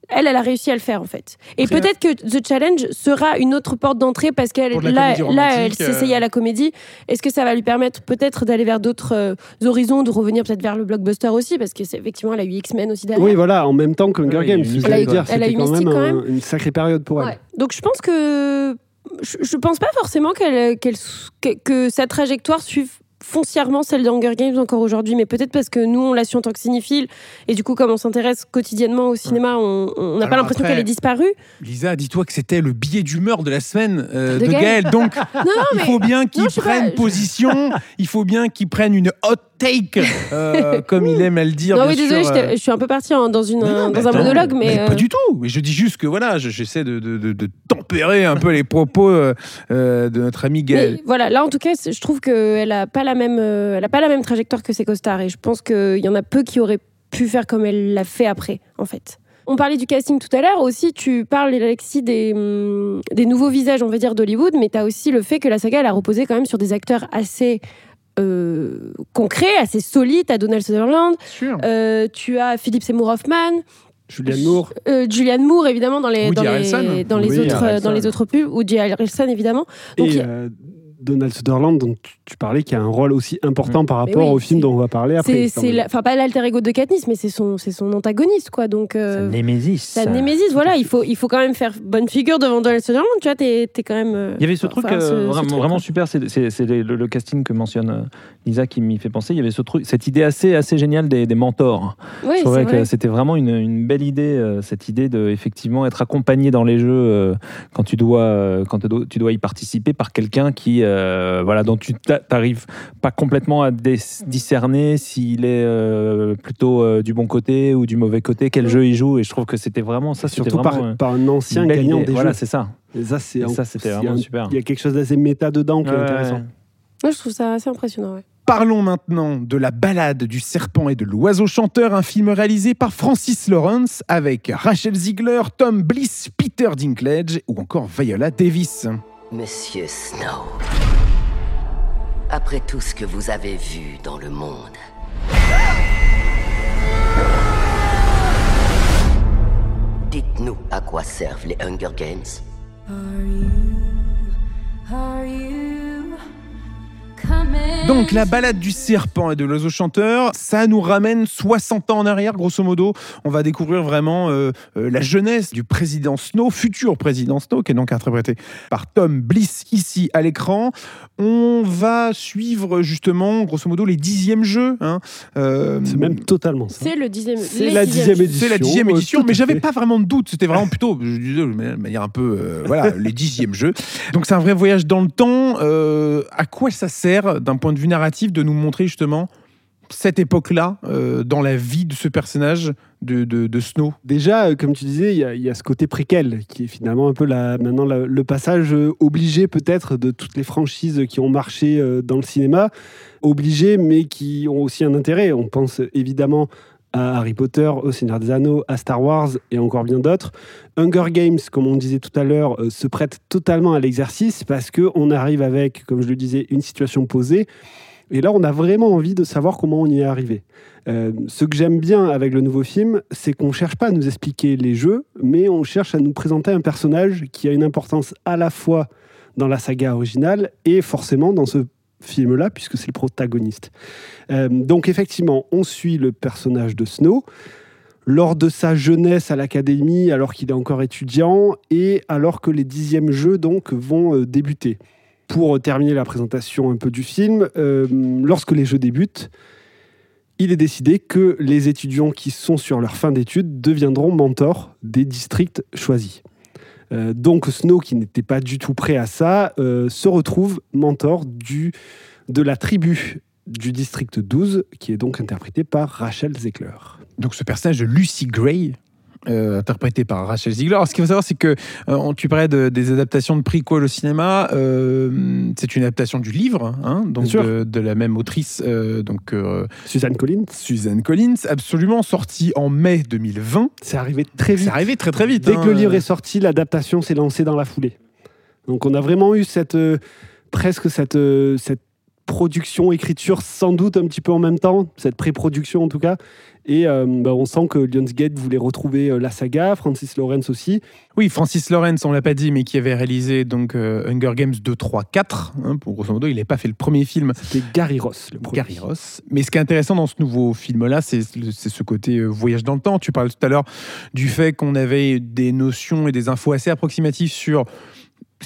S3: elle, elle a réussi à le faire en fait. Et peut-être que The Challenge sera une autre porte d'entrée parce qu'elle là, elle
S1: euh.
S3: s'essayait à la comédie. Est-ce que ça va lui permettre peut-être d'aller vers d'autres euh, horizons, de revenir peut-être vers le blockbuster aussi? Parce que c'est effectivement elle a eu X-Men aussi derrière.
S2: Oui, voilà, en même temps qu'Hunger
S6: Oui,
S2: Games.
S3: Elle a eu-
S2: dire,
S3: elle a eu
S2: quand
S3: Mystique,
S2: même,
S3: quand même.
S2: une sacrée période pour elle.
S3: Donc je pense que je, je pense pas forcément qu'elle, qu'elle- que, que sa trajectoire suive foncièrement celle d'Hunger Games encore aujourd'hui, mais peut-être parce que nous on l'a su en tant que cinéphile et du coup comme on s'intéresse quotidiennement au cinéma, on n'a pas l'impression qu'elle est disparue.
S1: Lisa, dis-toi que c'était le billet d'humeur de la semaine euh,
S3: De
S1: de,
S3: Gaël.
S1: Donc,
S3: Non,
S1: il
S3: mais
S1: faut bien qu'il prenne
S3: pas, je-
S1: position, il faut bien qu'il prenne une haute take, euh, comme il aime à le dire.
S3: Non, oui, désolé,
S1: sûr, euh,
S3: je suis un peu partie en- dans, une,
S1: non, mais
S3: dans un monologue, mais. euh,
S1: Pas du tout. Mais je dis juste que voilà, je- j'essaie de, de- de- de tempérer un peu les propos euh, euh, de notre ami Gaël.
S3: Mais voilà, là en tout cas, je trouve qu'elle a pas la même, euh, elle a pas la même trajectoire que ses costards et je pense qu'il y en a peu qui auraient pu faire comme elle l'a fait après, en fait. On parlait du casting tout à l'heure aussi. Tu parles, Alexis, des, hum, des nouveaux visages, on va dire, d'Hollywood, mais tu as aussi le fait que la saga, elle a reposé quand même sur des acteurs assez euh, concrets, assez solides. Tu as Donald Sutherland, euh, tu as Philip Seymour Hoffman,
S2: Julianne Moore.
S3: euh, Julianne Moore, évidemment, dans les,
S1: Woody
S3: dans les,
S1: Harrelson.
S3: dans les
S2: Oui,
S3: autres,
S6: Harrelson.
S3: dans les autres pubs, Woody Harrelson, évidemment. Donc,
S2: et euh, Donald Sutherland, dont tu, tu parlais, qui a un rôle aussi important par
S3: Mais
S2: rapport
S3: oui,
S2: au film dont on va parler après.
S3: C'est, enfin pas l'alter ego de Katniss, mais c'est son, c'est son antagoniste, quoi. Donc, euh,
S6: Némésis.
S3: sa némésis, voilà, il faut, il faut quand même faire bonne figure devant Donald Sutherland. Tu vois, t'es, t'es quand même. euh,
S6: Il y avait ce truc euh,
S3: ce
S6: vraiment,
S3: truc,
S6: vraiment
S3: quoi.
S6: super, c'est le, le casting que mentionne euh, Lisa qui m'y fait penser. Il y avait ce truc, cette idée assez, assez géniale des, des mentors.
S3: Oui, c'est vrai.
S6: que c'était vraiment une, une belle idée, cette idée de effectivement être accompagné dans les jeux quand tu dois, quand tu dois- tu dois y participer par quelqu'un qui, euh, voilà, dont tu n'arrives pas complètement à discerner s'il est euh, plutôt euh, du bon côté ou du mauvais côté, quel jeu il joue. Et je trouve que c'était vraiment ça,
S2: Surtout
S6: vraiment
S2: par,
S6: euh,
S2: par un ancien gagnant
S6: idée.
S2: des
S6: Voilà,
S2: jeux.
S6: c'est ça.
S2: Et ça, c'est
S6: c'était vraiment
S2: un-
S6: super.
S2: Il y a quelque chose d'assez méta dedans qui est intéressant.
S3: Moi, je trouve ça assez impressionnant. ouais.
S1: Parlons maintenant de La balade du serpent et de l'oiseau chanteur, un film réalisé par Francis Lawrence avec Rachel Ziegler, Tom Bliss, Peter Dinklage ou encore Viola Davis.
S7: Monsieur Snow, après tout ce que vous avez vu dans le monde, dites-nous à quoi servent les Hunger Games.
S1: Donc la balade du serpent et de l'oiseau chanteur, ça nous ramène 60 ans en arrière, grosso modo. On va découvrir vraiment euh, euh, la jeunesse du président Snow, futur président Snow, qui est donc interprété par Tom Bliss ici à l'écran. On va suivre justement, grosso modo, les dixièmes jeux. hein. Euh,
S2: C'est même totalement ça.
S3: C'est le dixième.
S2: C'est la dixième édition.
S1: c'est la dixième édition, mais j'avais pas vraiment de doute. C'était vraiment plutôt, je disais de manière un peu, euh, voilà, les dixièmes jeux. Donc c'est un vrai voyage dans le temps. Euh, à quoi ça sert, d'un point de vue narratif, de nous montrer justement cette époque-là euh, dans la vie de ce personnage de, de, Snow
S2: Déjà, euh, comme tu disais, il y, a- ce côté préquel qui est finalement un peu la, maintenant le passage euh, obligé peut-être de toutes les franchises qui ont marché dans le cinéma. Obligé, mais qui ont aussi un intérêt. On pense évidemment à Harry Potter, au Seigneur des Anneaux, à Star Wars et encore bien d'autres. Hunger Games, comme on disait tout à l'heure, euh, se prête totalement à l'exercice parce qu'on arrive avec, comme je le disais, une situation posée. Et là, on a vraiment envie de savoir comment on y est arrivé. Euh, ce que j'aime bien avec le nouveau film, c'est qu'on ne cherche pas à nous expliquer les jeux, mais on cherche à nous présenter un personnage qui a une importance à la fois dans la saga originale et forcément dans ce film-là, puisque c'est le protagoniste. Euh, donc effectivement, on suit le personnage de Snow lors de sa jeunesse à l'académie, alors qu'il est encore étudiant, et alors que les dixièmes jeux donc vont euh, débuter. Pour terminer la présentation un peu du film, euh, lorsque les jeux débutent, il est décidé que les étudiants qui sont sur leur fin d'études deviendront mentors des districts choisis. Euh, donc Snow, qui n'était pas du tout prêt à ça, euh, se retrouve mentor du, de la tribu du district 12, qui est donc interprété par Rachel Zegler.
S1: Donc ce personnage de Lucy Gray. Euh, interprété par Rachel Ziegler. Alors, ce qu'il faut savoir, c'est que euh, tu parlais de- des adaptations de prequel au cinéma. euh, c'est une adaptation du livre, hein, donc
S2: sûr.
S1: de, de la même autrice, euh, donc euh,
S2: Suzanne Collins,
S1: Suzanne Collins, absolument sortie en mai 2020.
S2: c'est arrivé très vite.
S1: C'est arrivé très très vite.
S2: Dès
S1: hein.
S2: que le livre est sorti, l'adaptation s'est lancée dans la foulée. Donc on a vraiment eu cette presque cette, cette production, écriture, sans doute un petit peu en même temps, cette pré-production en tout cas. Et euh, bah, on sent que Lionsgate voulait retrouver euh, la saga, Francis Lawrence aussi.
S1: Oui, Francis Lawrence, on l'a pas dit, mais qui avait réalisé donc euh, Hunger Games 2, 3, 4. hein, pour grosso modo, il n'avait pas fait le premier film.
S2: C'était Gary Ross, le premier.
S1: Gary Ross. Mais ce qui est intéressant dans ce nouveau film-là, c'est ce côté voyage dans le temps. Tu parles tout à l'heure du fait qu'on avait des notions et des infos assez approximatives sur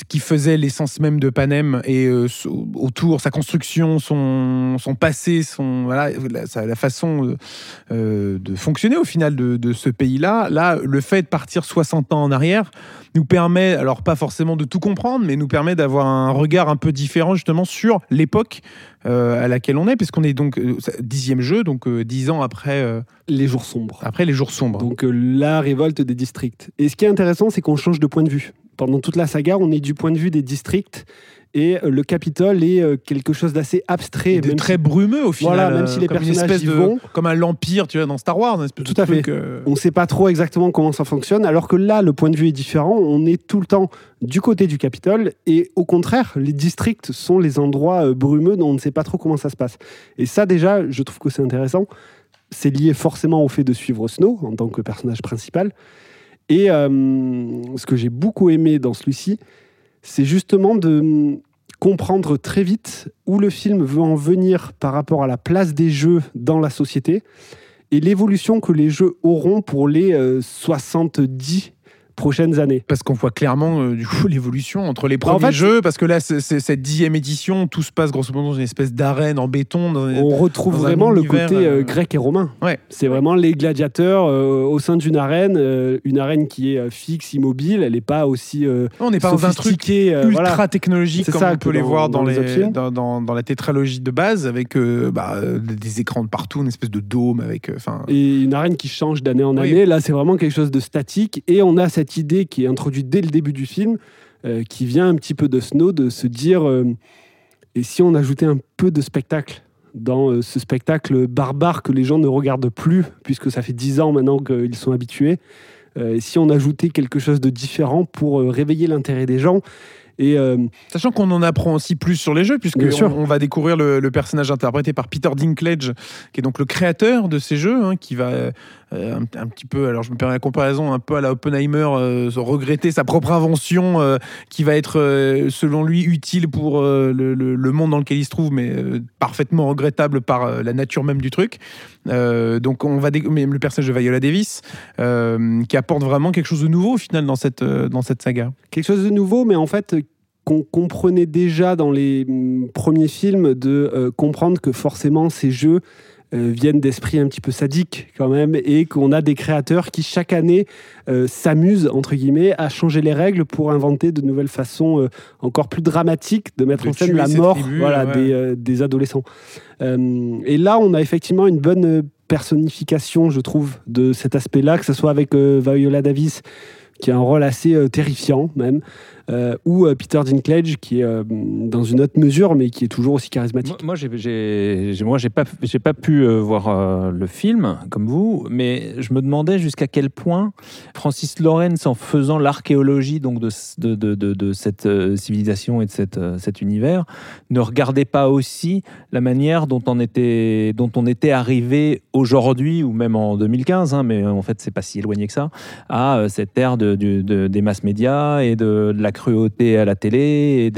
S1: qui faisait l'essence même de Panem et euh, autour sa construction, son, son passé, son voilà, la, façon euh, euh, de fonctionner au final de, de ce pays-là. Là, le fait de partir 60 ans en arrière nous permet, alors pas forcément de tout comprendre, mais nous permet d'avoir un regard un peu différent justement sur l'époque euh, à laquelle on est, puisqu'on est donc dixième jeu, donc dix ans après,
S2: Les jours sombres.
S1: après les jours sombres.
S2: Donc la révolte des districts. Et ce qui est intéressant, c'est qu'on change de point de vue. Pendant toute la saga, on est du point de vue des districts et euh, le Capitole est euh, quelque chose d'assez abstrait.
S1: De très
S2: si
S1: brumeux au final.
S2: Voilà, même si les
S1: comme
S2: personnages y
S1: de-
S2: vont.
S1: Comme un l'Empire, tu vois, dans Star Wars.
S2: Tout à fait.
S1: euh,
S2: on ne sait pas trop exactement comment ça fonctionne, alors que là, le point de vue est différent. On est tout le temps du côté du Capitole et au contraire, les districts sont les endroits euh, brumeux dont on ne sait pas trop comment ça se passe. Et ça, déjà, je trouve que c'est intéressant. C'est lié forcément au fait de suivre Snow en tant que personnage principal. Et euh, ce que j'ai beaucoup aimé dans celui-ci, c'est justement de comprendre très vite où le film veut en venir par rapport à la place des jeux dans la société et l'évolution que les jeux auront pour les euh, 70 prochaines années.
S1: Parce qu'on voit clairement euh, du coup l'évolution entre les
S2: Bah, en
S1: premiers
S2: fait,
S1: jeux, parce que là, c'est c'est cette dixième édition, tout se passe grosso modo dans une espèce d'arène en béton. dans
S2: On retrouve vraiment le côté euh,
S1: euh,
S2: grec et romain.
S1: Ouais.
S2: C'est vraiment les gladiateurs au sein d'une arène, une arène qui est fixe, immobile, elle n'est pas aussi
S1: On n'est pas dans un truc ultra
S2: voilà.
S1: technologique comme
S2: ça
S1: on peut les
S2: dans-
S1: voir
S2: dans les
S1: les, la tétralogie de base, avec bah, des écrans de partout, une espèce de dôme avec. Enfin,
S2: et une arène qui change d'année en
S1: Oui.
S2: année. Là, c'est vraiment quelque chose de statique. Et on a cette idée qui est introduite dès le début du film, euh, qui vient un petit peu de Snow, de se dire euh, et si on ajoutait un peu de spectacle dans euh, ce spectacle barbare que les gens ne regardent plus, puisque ça fait dix ans maintenant qu'ils sont habitués, et si on ajoutait quelque chose de différent pour réveiller l'intérêt des gens et euh,
S1: Sachant qu'on en apprend aussi plus sur les jeux, puisque on, on va découvrir le, le personnage interprété par Peter Dinklage, qui est donc le créateur de ces jeux, hein, qui va un, un petit peu, alors je me permets la comparaison, un peu à la Oppenheimer, euh, regretter sa propre invention, euh, qui va être, euh, selon lui, utile pour euh, le, monde dans lequel il se trouve, mais euh, parfaitement regrettable par euh, la nature même du truc. Euh, donc on va même le personnage de Viola Davis, euh, qui apporte vraiment quelque chose de nouveau au final dans cette, euh, dans cette saga.
S2: quelque chose de nouveau, mais en fait qu'on comprenait déjà dans les hum, premiers films de euh, comprendre que forcément ces jeux euh, viennent d'esprits un petit peu sadiques quand même et qu'on a des créateurs qui chaque année euh, s'amusent entre guillemets à changer les règles pour inventer de nouvelles façons euh, encore plus dramatiques de mettre
S1: De
S2: en scène la mort
S1: tribus,
S2: voilà,
S1: ouais.
S2: des, euh, des adolescents. Euh, et là on a effectivement une bonne euh, personnification je trouve de cet aspect-là, que ce soit avec euh, Viola Davis qui a un rôle assez euh, terrifiant même, euh, ou euh, Peter Dinklage qui est euh, dans une autre mesure mais qui est toujours aussi charismatique.
S6: Moi, j'ai, moi, j'ai pas, j'ai pas pu voir le film comme vous, mais je me demandais jusqu'à quel point Francis Lawrence, en faisant l'archéologie donc de, de, de, de- cette civilisation et de cette, cet univers, ne regardait pas aussi la manière dont on était, dont on était arrivé aujourd'hui ou même en 2015, hein, mais en fait, c'est pas si éloigné que ça, à cette ère de, de- des masses médias et de la cruauté à la télé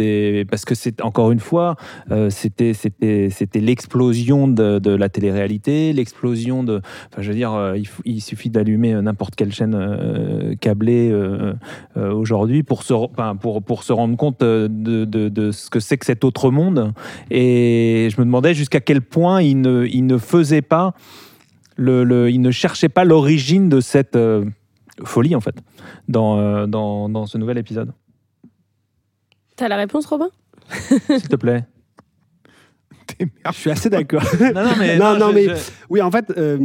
S6: parce que c'est encore une fois euh, c'était l'explosion de, la télé-réalité, l'explosion de enfin je veux dire euh, il, suffit d'allumer euh, n'importe quelle chaîne câblée aujourd'hui pour se rendre compte de, ce que c'est que cet autre monde et je me demandais jusqu'à quel point il ne il faisait pas il ne cherchait pas l'origine de cette folie en fait dans ce nouvel épisode.
S3: T'as la réponse, Robin?
S6: S'il te plaît.
S2: Je suis assez d'accord.
S6: Non, non, mais,
S2: Non, non,
S6: je-
S2: mais-
S6: je-
S2: oui, en fait, euh,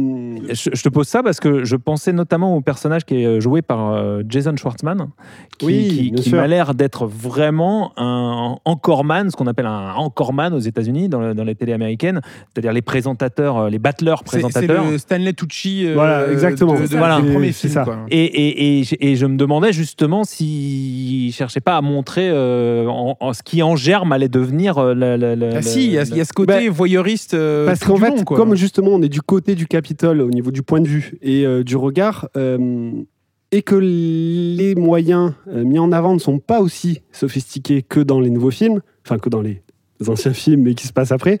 S6: Je, je te pose ça parce que je pensais notamment au personnage qui est euh, joué par euh, Jason Schwartzman, qui,
S2: Oui,
S6: qui- qui m'a l'air d'être vraiment un encoreman, ce qu'on appelle un encoreman aux États-Unis, dans, le- dans les télés américaines, c'est-à-dire les présentateurs, les battleurs
S1: C'est c'est
S6: présentateurs.
S1: le Stanley Tucci euh,
S2: Voilà, exactement.
S1: de, de- du premier
S2: C'est
S1: film.
S2: ça.
S1: quoi.
S6: Et, et, et, et je me demandais justement s'il cherchait pas à montrer euh, en, en- ce qui en germe allait devenir euh, la, la- la-
S1: Ah si, il y, y a ce côté
S2: Bah,
S1: voyeuriste. euh,
S2: parce qu'en fait,
S1: long, quoi.
S2: comme justement on est du côté du Capitole au niveau du point de vue et euh, du regard, euh, et que les moyens mis en avant ne sont pas aussi sophistiqués que dans les nouveaux films, enfin que dans les anciens films, mais qui se passe après.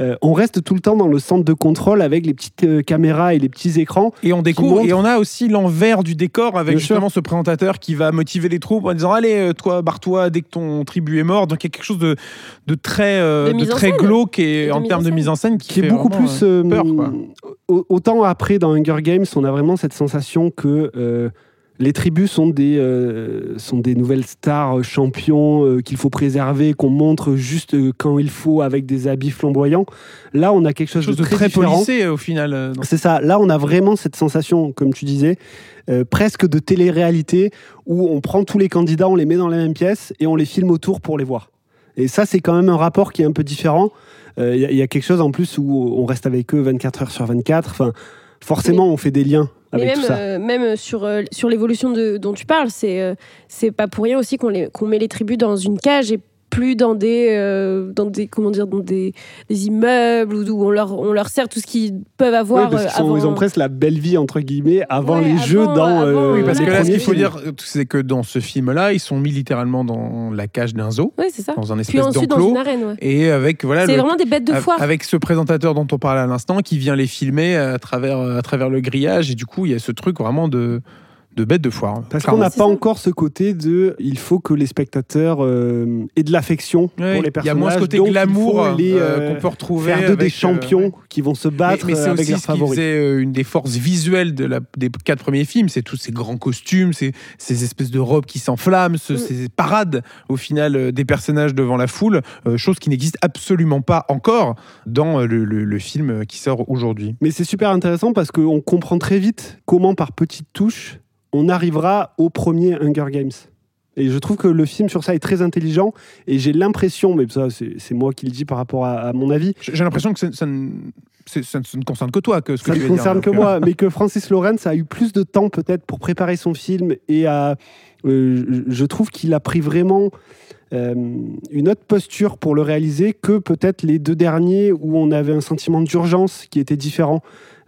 S2: Euh, on reste tout le temps dans le centre de contrôle avec les petites euh, caméras et les petits écrans.
S1: Et on découvre, et on a aussi l'envers du décor avec
S2: Bien
S1: justement ce présentateur qui va motiver les troupes en disant Allez, euh, toi, barre-toi dès que ton tribu est mort. Donc il y a quelque chose de, de très, euh,
S3: De
S1: de
S3: mise en
S1: très
S3: scène.
S1: glauque et en termes de mise en scène qui,
S2: qui est
S1: fait
S2: beaucoup plus
S1: peur. Quoi.
S2: autant après dans Hunger Games on a vraiment cette sensation que euh, les tribus sont des euh, sont des nouvelles stars euh, champions euh, qu'il faut préserver qu'on montre juste euh, quand il faut avec des habits flamboyants. Là on a quelque chose, de,
S1: de très
S2: différent.
S1: policé au final.
S2: c'est ça. Là on a vraiment cette sensation comme tu disais presque de télé-réalité où on prend tous les candidats on les met dans la même pièce et on les filme autour pour les voir. Et ça c'est quand même un rapport qui est un peu différent. Il y, y a quelque chose en plus où on reste avec eux 24 heures sur 24 enfin forcément on fait des liens
S3: Mais même, euh, même sur, euh, sur l'évolution de- dont tu parles, c'est euh, c'est pas pour rien aussi qu'on les- qu'on met les tribus dans une cage et plus dans des, euh, dans des, comment dire, dans des, des immeubles où où on leur, on leur sert tout ce qu'ils peuvent avoir
S2: parce
S3: euh,
S2: qu'ils
S3: avant.
S2: ils ont presque la belle vie entre guillemets avant
S3: Ouais,
S2: les
S3: avant,
S2: jeux dans
S3: avant,
S2: euh,
S3: Oui,
S1: Parce
S2: les
S1: que là, ce qu'il faut
S2: films.
S1: dire, c'est que dans ce film-là, ils sont mis littéralement dans la cage d'un zoo,
S3: Ouais, c'est ça.
S1: dans un espèce
S3: ensuite dans
S1: d'enclos.
S3: une arène. ouais.
S1: Et avec voilà,
S3: C'est
S1: le-
S3: vraiment des bêtes de foire.
S1: Avec ce présentateur dont on parlait à l'instant qui vient les filmer à travers, à travers le grillage. Et du coup, il y a ce truc vraiment de, de bête de foire.
S2: Parce qu'on n'a
S3: c'est
S2: pas encore ce côté de il faut que les spectateurs euh, aient de l'affection
S1: Ouais,
S2: pour les
S1: Il y
S2: personnages.
S1: a moins ce côté glamour euh,
S2: euh,
S1: qu'on peut retrouver.
S2: faire d'eux des
S1: euh,
S2: champions qui vont se battre
S1: mais c'est
S2: avec
S1: aussi
S2: leurs
S1: ce qui
S2: favoris.
S1: faisait euh, une des forces visuelles de la, des quatre premiers films, c'est tous ces grands costumes, ces, ces espèces de robes qui s'enflamment, ce-
S3: Mm.
S1: ces parades au final des personnages devant la foule, chose qui n'existe absolument pas encore dans le, le- le film qui sort aujourd'hui.
S2: Mais c'est super intéressant parce qu'on comprend très vite comment, par petites touches, on arrivera au premier Hunger Games. Et je trouve que le film sur ça est très intelligent. Et j'ai l'impression, mais ça, c'est moi qui le dis par rapport à, à mon avis,
S1: J'ai l'impression que ça, ne, c'est- ça ne concerne que toi que ce que
S2: ça ne
S1: dire,
S2: concerne que
S1: euh,
S2: moi, mais que Francis Lawrence a eu plus de temps peut-être pour préparer son film et à, euh, je- je trouve qu'il a pris vraiment euh, une autre posture pour le réaliser que peut-être les deux derniers où on avait un sentiment d'urgence qui était différent.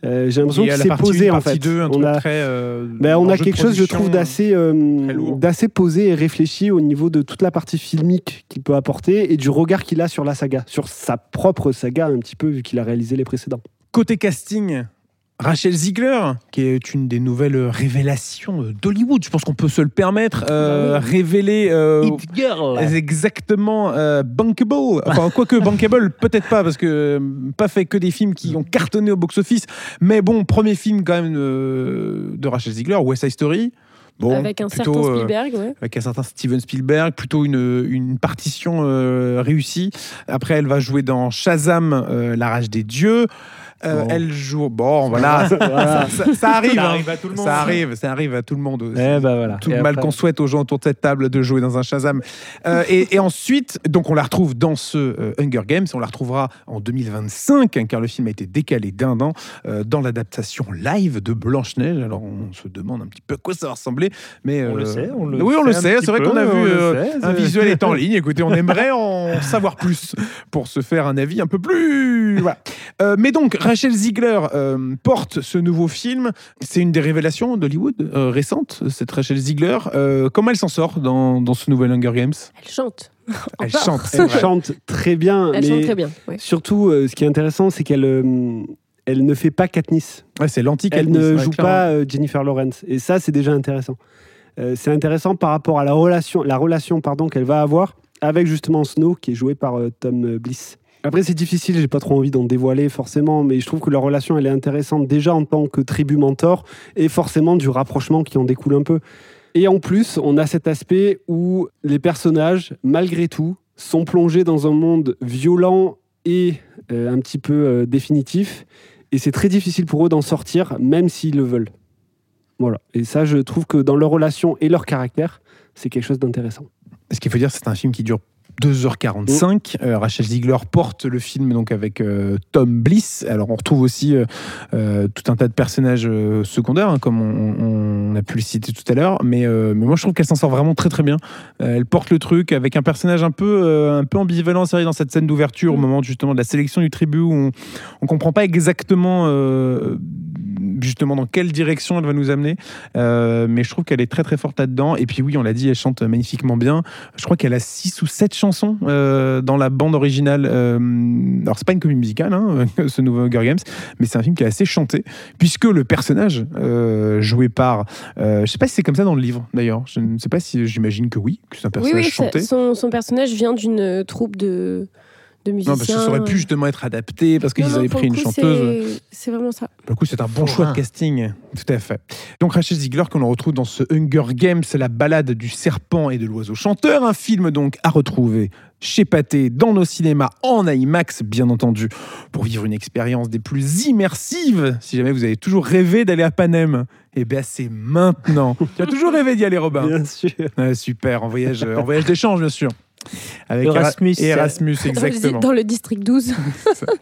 S2: Euh, J'ai l'impression c'est
S1: partie
S2: posé
S1: 1,
S2: en fait.
S1: 2, un
S2: on a,
S1: très, euh,
S2: ben, on a quelque chose, je trouve, d'assez euh, d'assez posé et réfléchi au niveau de toute la partie filmique qu'il peut apporter et du regard qu'il a sur la saga, sur sa propre saga un petit peu vu qu'il a réalisé les précédents.
S1: Côté casting, Rachel Ziegler, qui est une des nouvelles révélations d'Hollywood, je pense qu'on peut se le permettre, euh,
S3: Bah
S1: révéler euh, exactement euh, Bankable. Enfin, quoique Bankable, peut-être pas, parce que euh, pas fait que des films qui ont cartonné au box-office. Mais bon, premier film quand même euh, de Rachel Ziegler, West Side Story. Bon,
S3: avec un
S1: plutôt,
S3: certain Spielberg, ouais.
S1: avec un certain Steven Spielberg, plutôt une, une partition réussie. Après, elle va jouer dans Shazam, La rage des dieux. Euh,
S2: Bon.
S1: Elle joue. Bon, voilà, ça,
S2: Voilà.
S1: ça- ça arrive.
S6: Ça arrive à tout le monde.
S1: Ça arrive, ça arrive à tout le monde.
S6: Eh voilà.
S1: Tout
S6: Et
S1: le mal
S6: après-
S1: qu'on souhaite aux gens autour de cette table de jouer dans un Shazam. Euh, et, et ensuite, donc on la retrouve dans ce euh, Hunger Games. On la retrouvera en 2025, hein, car le film a été décalé d'un an dans l'adaptation live de Blanche Neige. Alors on se demande un petit peu à quoi ça va ressembler, mais
S6: On le sait, on le
S1: oui, on le
S6: sait
S1: C'est vrai qu'on a vu
S6: sait,
S1: un visuel est en ligne. Écoutez, on aimerait en savoir plus pour se faire un avis un peu plus. Voilà. Euh, mais donc, Rachel Ziegler euh, porte ce nouveau film. C'est une des révélations d'Hollywood euh, récentes, cette Rachel Ziegler. Euh, comment elle s'en sort dans, dans ce nouvel Hunger Games?
S3: Elle chante.
S1: Elle chante,
S2: Elle chante très bien,
S3: Elle
S2: mais
S3: chante très bien. ouais.
S2: surtout, euh, ce qui est intéressant, c'est qu'elle euh, elle ne fait pas Katniss.
S1: Ouais, c'est l'anti
S2: Elle ne joue pas Jennifer Lawrence. Et ça, c'est déjà intéressant. Euh, c'est intéressant par rapport à la relation, la relation pardon, qu'elle va avoir avec justement Snow, qui est joué par euh, Tom euh, Bliss. Après, c'est difficile, j'ai pas trop envie d'en dévoiler forcément, mais je trouve que leur relation, elle est intéressante déjà en tant que tribu mentor et forcément du rapprochement qui en découle un peu. Et en plus, on a cet aspect où les personnages, malgré tout, sont plongés dans un monde violent et euh, un petit peu euh, définitif. Et c'est très difficile pour eux d'en sortir, même s'ils le veulent. Voilà. Et ça, je trouve que dans leur relation et leur caractère, c'est quelque chose d'intéressant.
S1: Ce qu'il faut dire, c'est un film qui dure 2h45. Euh, Rachel Ziegler porte le film donc avec euh, Tom Bliss. Alors on retrouve aussi euh, tout un tas de personnages secondaires, hein, comme on, a pu le citer tout à l'heure. Mais, moi je trouve qu'elle s'en sort vraiment très très bien. Elle porte le truc avec un personnage un peu, un peu ambivalent, vrai, dans cette scène d'ouverture, au moment justement de la sélection du tribut, où on, on comprend pas exactement justement dans quelle direction elle va nous amener. Euh, mais je trouve qu'elle est très très forte là-dedans. Et puis oui, on l'a dit, elle chante magnifiquement bien. Je crois qu'elle a 6 ou 7 chansons euh, dans la bande originale. Euh, alors c'est pas une comédie musicale, hein, ce nouveau Hunger Games, mais c'est un film qui est assez chanté, puisque le personnage joué par... je sais pas si c'est comme ça dans le livre d'ailleurs. Je ne sais pas si j'imagine que oui, que c'est un personnage
S3: oui,
S1: chanté.
S3: son, son personnage vient d'une troupe de, de musiciens.
S1: Non, parce que ça aurait pu justement être adapté parce qu'ils avaient pris une
S3: coup,
S1: chanteuse.
S3: c'est- vraiment ça.
S1: Pour le coup, c'est un bon choix de casting. Tout à fait. Donc, Rachel Ziegler, qu'on le retrouve dans ce Hunger Games, c'est la balade du serpent et de l'oiseau chanteur. Un film donc à retrouver chez Pathé, dans nos cinémas, en IMAX, bien entendu, pour vivre une expérience des plus immersives. Si jamais vous avez toujours rêvé d'aller à Panem, eh bien, c'est maintenant. tu as toujours rêvé d'y aller, Robin
S2: Bien sûr.
S1: Ouais, Super, en voyage, en voyage d'échange, bien sûr. Avec
S6: Erasmus.
S1: Era- Erasmus, exactement.
S3: Dans le district 12.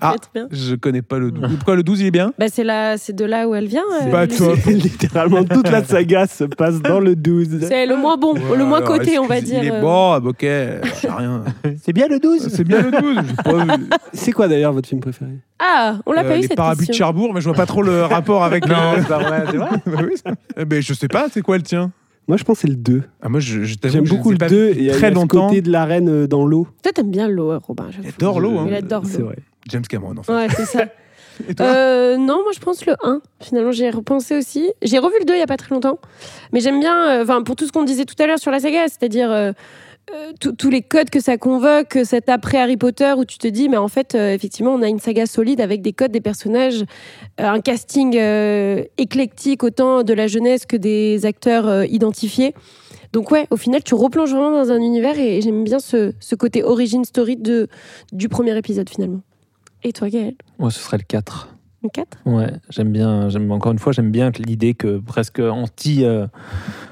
S1: Ah, je connais pas le 12. Pourquoi le 12, il est bien
S3: Bah, c'est là, c'est de là où elle vient. euh,
S1: Pas top.
S2: Littéralement, toute la saga se passe dans le 12.
S3: C'est le moins bon, le moins
S1: Alors,
S3: coté, on va dire.
S1: Il est
S3: euh.
S1: bon, ah, ok, j'ai rien.
S6: C'est bien le 12
S1: C'est bien le 12. j'ai pas vu.
S2: C'est quoi d'ailleurs votre film préféré?
S3: Ah, on l'a
S1: Euh,
S3: pas eu
S1: les
S3: cette
S1: parapluies de. Cherbourg, mais je vois pas trop le rapport avec.
S6: Non,
S1: le-
S6: c'est pas vrai, c'est vrai.
S1: Bah oui, ça- Eh ben, je sais pas, c'est quoi le tien
S2: Moi, je pense que c'est le 2.
S1: ah, Moi, je, je t'avoue
S2: J'aime beaucoup le
S1: pas
S2: 2.
S1: vus
S2: Et
S1: très longtemps.
S2: côté de l'arène euh, dans l'eau.
S3: Toi, t'aimes bien l'eau, hein, Robin.
S1: Il adore l'eau. Hein.
S3: Il adore
S2: C'est
S3: l'eau.
S2: vrai.
S1: James Cameron, en fait.
S3: Ouais, c'est ça.
S1: Et toi?
S3: Euh, non, moi je pense le 1. Finalement, j'ai repensé aussi. J'ai revu le 2 il y a pas très longtemps. Mais j'aime bien, euh, enfin, pour tout ce qu'on disait tout à l'heure sur la saga, c'est-à-dire euh, tous- les codes que ça convoque, cet après Harry Potter où tu te dis, mais en fait, euh, effectivement, on a une saga solide avec des codes, des personnages, euh, un casting euh, éclectique, autant de la jeunesse que des acteurs euh, identifiés. Donc ouais, au final, tu replonges vraiment dans un univers et, j'aime bien ce, ce côté origin story de, du premier épisode finalement. Et toi, Gaël
S6: Ouais, ce serait le 4.
S3: Le 4
S6: Ouais, j'aime bien, j'aime encore une fois, j'aime bien que l'idée que presque anti, euh,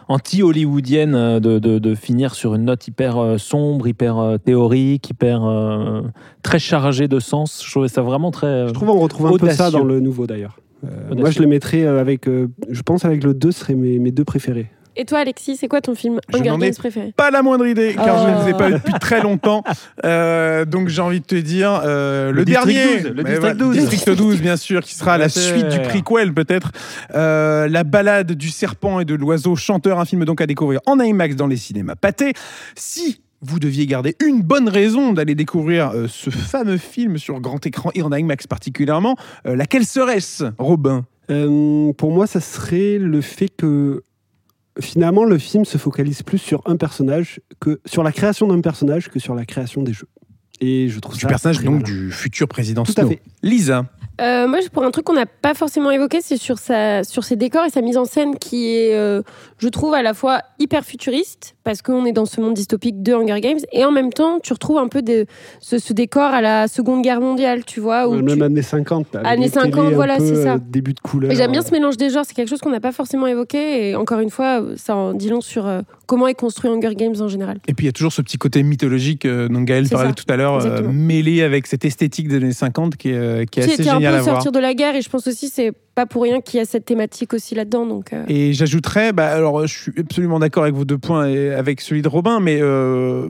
S6: anti-hollywoodienne euh, de, de, de finir sur une note hyper euh, sombre, hyper euh, théorique, hyper euh, très chargée de sens. Je trouvais ça vraiment très. euh,
S2: Je trouve on retrouve un peu ça
S6: Audacieux.
S2: dans le nouveau d'ailleurs. Euh,
S6: Audacieux.
S2: moi, je le mettrais avec. euh, je pense avec le 2 seraient mes, mes deux préférés.
S3: Et toi, Alexis, c'est quoi ton film
S1: Je
S3: Hunger Games préféré?
S1: Pas la moindre idée, car je ne les ai
S3: Oh.
S1: pas vus depuis très longtemps. Euh, donc j'ai envie de te dire euh, le,
S6: Le District
S1: dernier,
S6: 12, le District
S1: voilà,
S6: 12.
S1: District 12, bien sûr, qui sera la suite du prequel peut-être. Euh, la balade du serpent et de l'oiseau chanteur, un film donc à découvrir en IMAX dans les cinémas pâtés. Si vous deviez garder une bonne raison d'aller découvrir euh, ce fameux film sur grand écran et en IMAX particulièrement, euh, laquelle serait-ce, Robin?
S2: Euh, pour moi, ça serait le fait que finalement le film se focalise plus sur un personnage que sur la création d'un personnage que sur la création des jeux. Et je trouve
S1: Du
S2: ça
S1: personnage donc
S2: malin.
S1: du futur président
S2: Tout à
S1: Snow.
S2: fait.
S1: Lisa.
S3: Euh, moi, pour un truc qu'on n'a pas forcément évoqué, c'est sur, sa, sur ses décors et sa mise en scène qui est, euh, je trouve, à la fois hyper futuriste, parce qu'on est dans ce monde dystopique de Hunger Games, et en même temps, tu retrouves un peu de, ce, ce décor à la Seconde Guerre mondiale, tu vois. Où
S2: Ouais,
S3: tu-
S2: même années 50. avec
S3: Années
S2: les télés
S3: 50,
S2: un
S3: voilà, c'est ça.
S2: euh, Début de couleur.
S3: Et j'aime bien ce mélange des genres, c'est quelque chose qu'on n'a pas forcément évoqué, et encore une fois, ça en dit long sur euh, comment est construit Hunger Games en général.
S1: Et puis il y a toujours ce petit côté mythologique euh, dont Gaël parlait
S3: ça,
S1: tout à l'heure, euh, mêlé avec cette esthétique des années 50 qui est, euh, qui est
S3: Qui
S1: assez
S3: était un
S1: génial
S3: peu
S1: à voir.
S3: sortir de la guerre, et je pense aussi c'est pas pour rien qu'il y a cette thématique aussi là-dedans. Donc, euh,
S1: Et j'ajouterais, bah, alors je suis absolument d'accord avec vos deux points et avec celui de Robin, mais euh,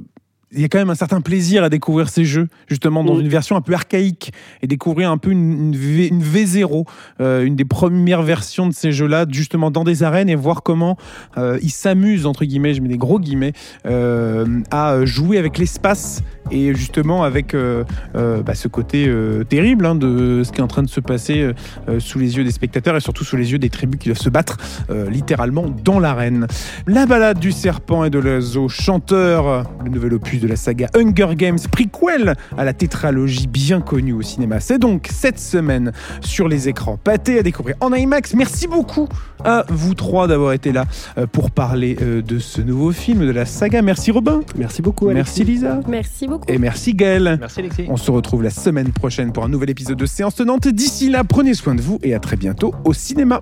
S1: il y a quand même un certain plaisir à découvrir ces jeux, justement dans
S2: Mm.
S1: une version un peu archaïque, et découvrir un peu une, une, v, une V0, euh, une des premières versions de ces jeux-là, justement dans des arènes, et voir comment euh, ils s'amusent, entre guillemets, je mets des gros guillemets, euh, à jouer avec l'espace et justement avec bah, ce côté terrible hein, de ce qui est en train de se passer sous les yeux des spectateurs et surtout sous les yeux des tribus qui doivent se battre littéralement dans l'arène. La balade du serpent et de l'oiseau chanteur, le nouvel opus de la saga Hunger Games, prequel à la tétralogie bien connue au cinéma. C'est donc cette semaine sur les écrans pâtés à découvrir en IMAX. Merci beaucoup à vous trois d'avoir été là euh, pour parler euh, de ce nouveau film de la saga. Merci Robin,
S2: Merci beaucoup.
S1: merci. Lisa
S3: merci beaucoup.
S1: et merci Gaël.
S6: Merci Alexis.
S1: On se retrouve la semaine prochaine pour un nouvel épisode de Séance Tenante. D'ici là, prenez soin de vous et à très bientôt au cinéma.